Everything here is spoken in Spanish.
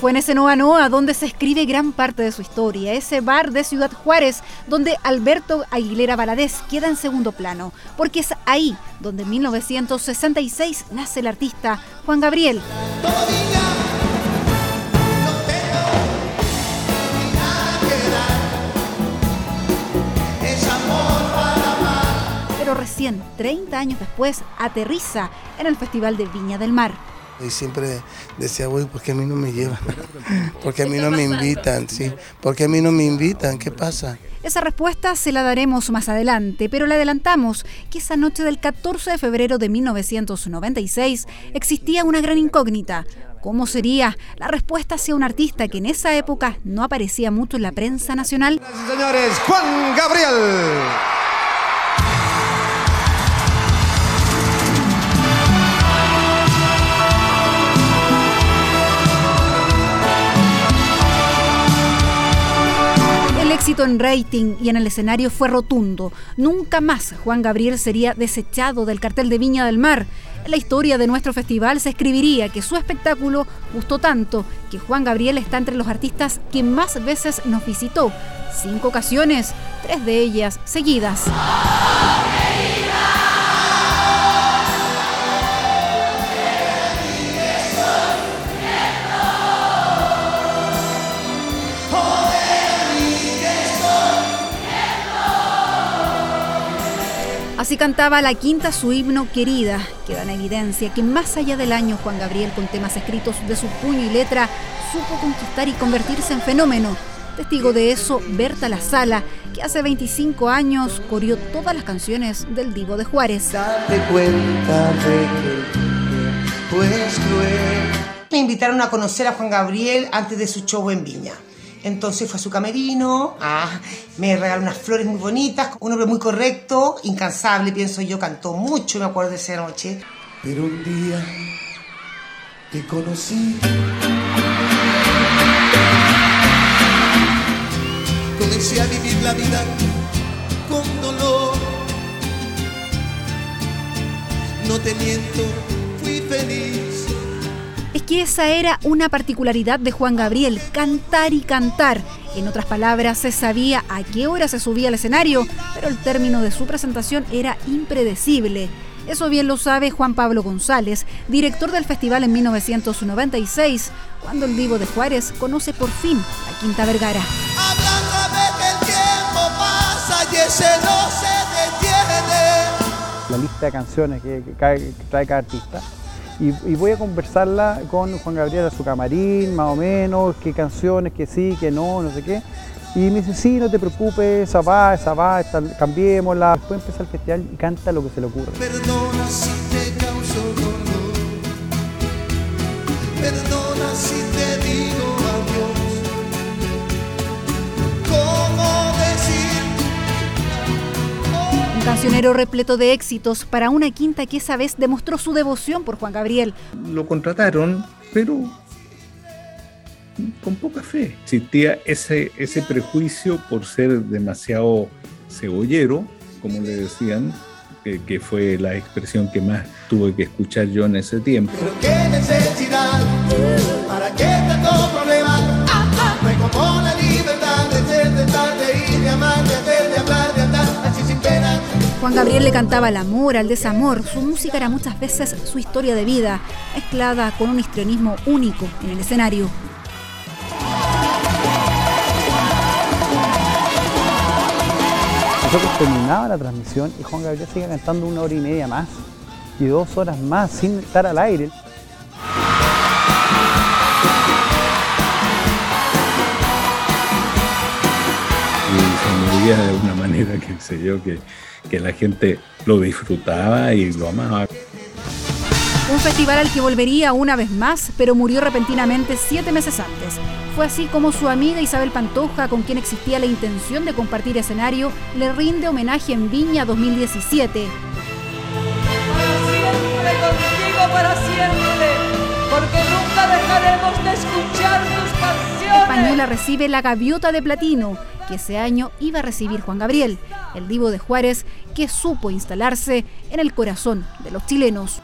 Fue en ese Noa Noa donde se escribe gran parte de su historia, ese bar de Ciudad Juárez donde Alberto Aguilera Valadez queda en segundo plano, porque es ahí donde en 1966 nace el artista Juan Gabriel. Pero recién, 30 años después, aterriza en el Festival de Viña del Mar. Y siempre decía, güey, ¿por qué a mí no me llevan? ¿Por qué a mí no me invitan? Sí, ¿por qué a mí no me invitan? ¿Qué pasa? Esa respuesta se la daremos más adelante, pero le adelantamos que esa noche del 14 de febrero de 1996 existía una gran incógnita. ¿Cómo sería la respuesta hacia un artista que en esa época no aparecía mucho en la prensa nacional? Señores, Juan Gabriel. Éxito en rating y en el escenario fue rotundo. Nunca más Juan Gabriel sería desechado del cartel de Viña del Mar. En la historia de nuestro festival se escribiría que su espectáculo gustó tanto que Juan Gabriel está entre los artistas que más veces nos visitó. Cinco ocasiones, tres de ellas seguidas. Así cantaba la quinta su himno querida. Queda en evidencia que más allá del año Juan Gabriel con temas escritos de su puño y letra supo conquistar y convertirse en fenómeno. Testigo de eso, Berta La Sala, que hace 25 años corrió todas las canciones del Divo de Juárez. Date cuenta de pues Me invitaron a conocer a Juan Gabriel antes de su show en Viña. Entonces fue a su camerino, ah, me regaló unas flores muy bonitas, un hombre muy correcto, incansable, pienso yo, cantó mucho, me acuerdo de esa noche. Pero un día te conocí. Comencé a vivir la vida con dolor. No te miento, fui feliz que esa era una particularidad de Juan Gabriel, cantar y cantar. En otras palabras, se sabía a qué hora se subía al escenario, pero el término de su presentación era impredecible. Eso bien lo sabe Juan Pablo González, director del festival en 1996, cuando el Divo de Juárez conoce por fin a Quinta Vergara. La lista de canciones que, trae cada artista y, voy a conversarla con Juan Gabriel a su camarín, más o menos, qué canciones, que sí, que no, no sé qué. Y me dice, sí, no te preocupes, esa va, esa va, cambiémosla. Después empieza el festival y canta lo que se le ocurre. Perdona si te causo dolor. Perdona si te digo cancionero repleto de éxitos para una quinta que esa vez demostró su devoción por Juan Gabriel. Lo contrataron, pero con poca fe. Existía ese, ese prejuicio por ser demasiado cebollero, como le decían, que, fue la expresión que más tuve que escuchar yo en ese tiempo. Pero Juan Gabriel le cantaba al amor, al desamor. Su música era muchas veces su historia de vida, mezclada con un histrionismo único en el escenario. Nosotros terminaba la transmisión y Juan Gabriel seguía cantando una hora y media más y dos horas más sin estar al aire. Y se movía de una manera que sé yo que que la gente lo disfrutaba y lo amaba. Un festival al que volvería una vez más, pero murió repentinamente siete meses antes. Fue así como su amiga Isabel Pantoja, con quien existía la intención de compartir escenario, le rinde homenaje en Viña 2017. Para siempre, para siempre, porque nunca dejaremos de escuchar tus canciones. Española recibe la gaviota de platino que ese año iba a recibir Juan Gabriel, el divo de Juárez, que supo instalarse en el corazón de los chilenos.